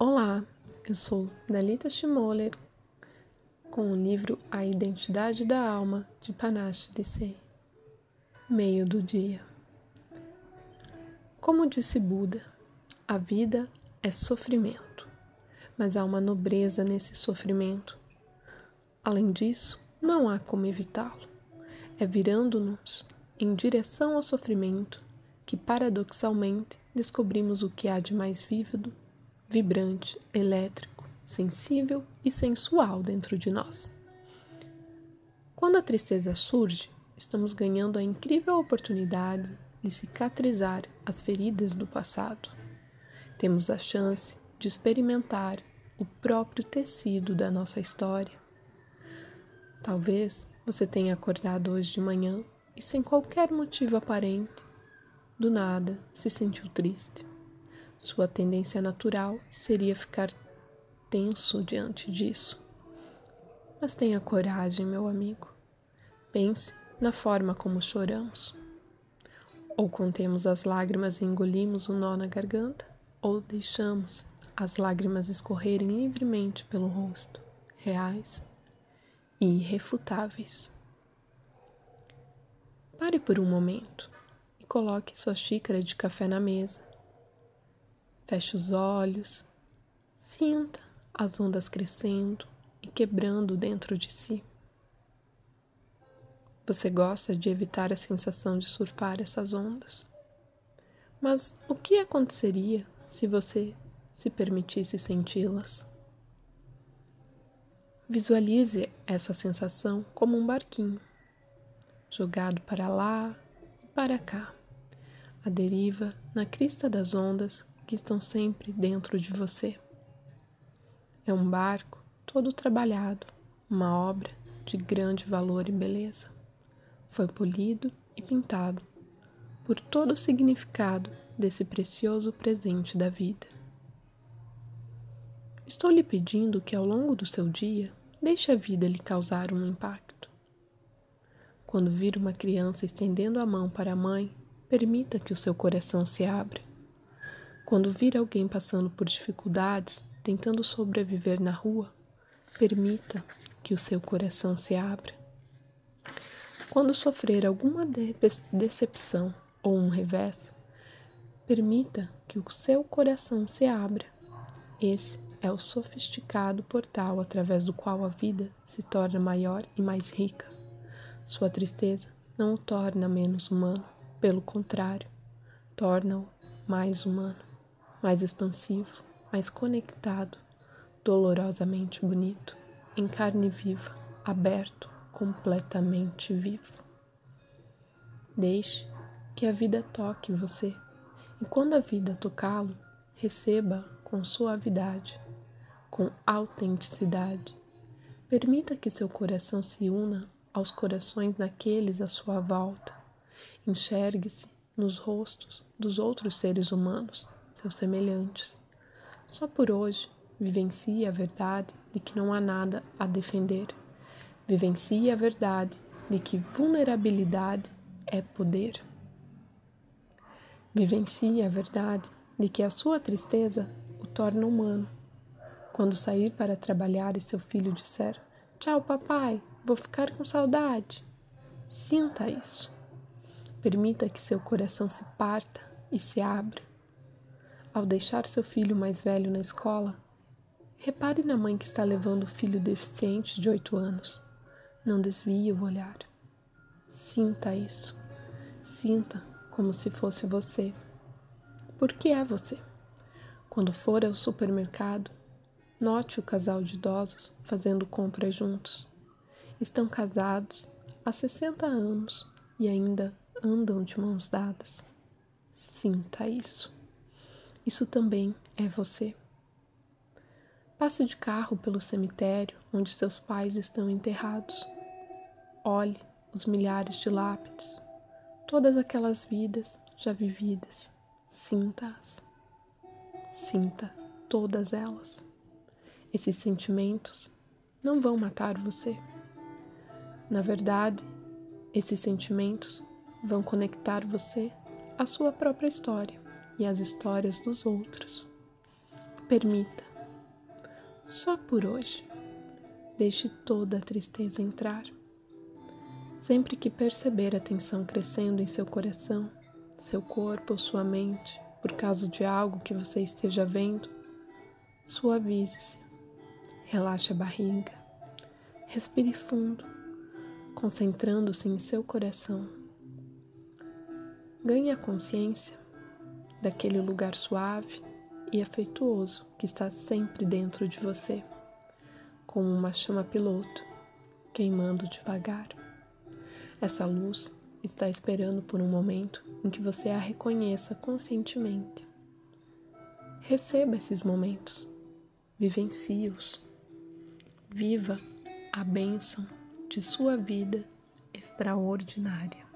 Olá, eu sou Dalita Schmoller com o livro A Identidade da Alma de Panache Dissei. Meio do dia. Como disse Buda, a vida é sofrimento, mas há uma nobreza nesse sofrimento. Além disso, não há como evitá-lo. É virando-nos em direção ao sofrimento que, paradoxalmente, descobrimos o que há de mais vívido vibrante, elétrico, sensível e sensual dentro de nós. Quando a tristeza surge, estamos ganhando a incrível oportunidade de cicatrizar as feridas do passado. Temos a chance de experimentar o próprio tecido da nossa história. Talvez você tenha acordado hoje de manhã e, sem qualquer motivo aparente, do nada se sentiu triste. Sua tendência natural seria ficar tenso diante disso. Mas tenha coragem, meu amigo. Pense na forma como choramos. Ou contemos as lágrimas e engolimos o nó na garganta, ou deixamos as lágrimas escorrerem livremente pelo rosto, reais e irrefutáveis. Pare por um momento e coloque sua xícara de café na mesa Feche os olhos, sinta as ondas crescendo e quebrando dentro de si. Você gosta de evitar a sensação de surfar essas ondas. Mas o que aconteceria se você se permitisse senti-las? Visualize essa sensação como um barquinho, jogado para lá e para cá, a deriva na crista das ondas que estão sempre dentro de você. É um barco todo trabalhado, uma obra de grande valor e beleza. Foi polido e pintado por todo o significado desse precioso presente da vida. Estou lhe pedindo que ao longo do seu dia deixe a vida lhe causar um impacto. Quando vir uma criança estendendo a mão para a mãe, permita que o seu coração se abra. Quando vir alguém passando por dificuldades, tentando sobreviver na rua, permita que o seu coração se abra. Quando sofrer alguma de decepção ou um revés, permita que o seu coração se abra. Esse é o sofisticado portal através do qual a vida se torna maior e mais rica. Sua tristeza não o torna menos humano, pelo contrário, torna-o mais humano mais expansivo, mais conectado, dolorosamente bonito, em carne viva, aberto, completamente vivo. Deixe que a vida toque você, e quando a vida tocá-lo, receba com suavidade, com autenticidade. Permita que seu coração se una aos corações daqueles à sua volta. Enxergue-se nos rostos dos outros seres humanos seus semelhantes. Só por hoje, vivencie a verdade de que não há nada a defender. Vivencie a verdade de que vulnerabilidade é poder. Vivencie a verdade de que a sua tristeza o torna humano. Quando sair para trabalhar e seu filho disser: Tchau, papai, vou ficar com saudade. Sinta isso. Permita que seu coração se parta e se abra. Ao deixar seu filho mais velho na escola, repare na mãe que está levando o filho deficiente de oito anos. Não desvie o olhar. Sinta isso. Sinta como se fosse você. Porque é você. Quando for ao supermercado, note o casal de idosos fazendo compras juntos. Estão casados há 60 anos e ainda andam de mãos dadas. Sinta isso. Isso também é você. Passe de carro pelo cemitério onde seus pais estão enterrados. Olhe os milhares de lápides, todas aquelas vidas já vividas. Sinta-as. Sinta todas elas. Esses sentimentos não vão matar você. Na verdade, esses sentimentos vão conectar você à sua própria história e as histórias dos outros. Permita só por hoje. Deixe toda a tristeza entrar. Sempre que perceber a tensão crescendo em seu coração, seu corpo ou sua mente, por causa de algo que você esteja vendo, suavize-se, relaxe a barriga, respire fundo, concentrando-se em seu coração. Ganhe a consciência daquele lugar suave e afetuoso que está sempre dentro de você, como uma chama piloto queimando devagar. Essa luz está esperando por um momento em que você a reconheça conscientemente. Receba esses momentos, vivencie-os, viva a bênção de sua vida extraordinária.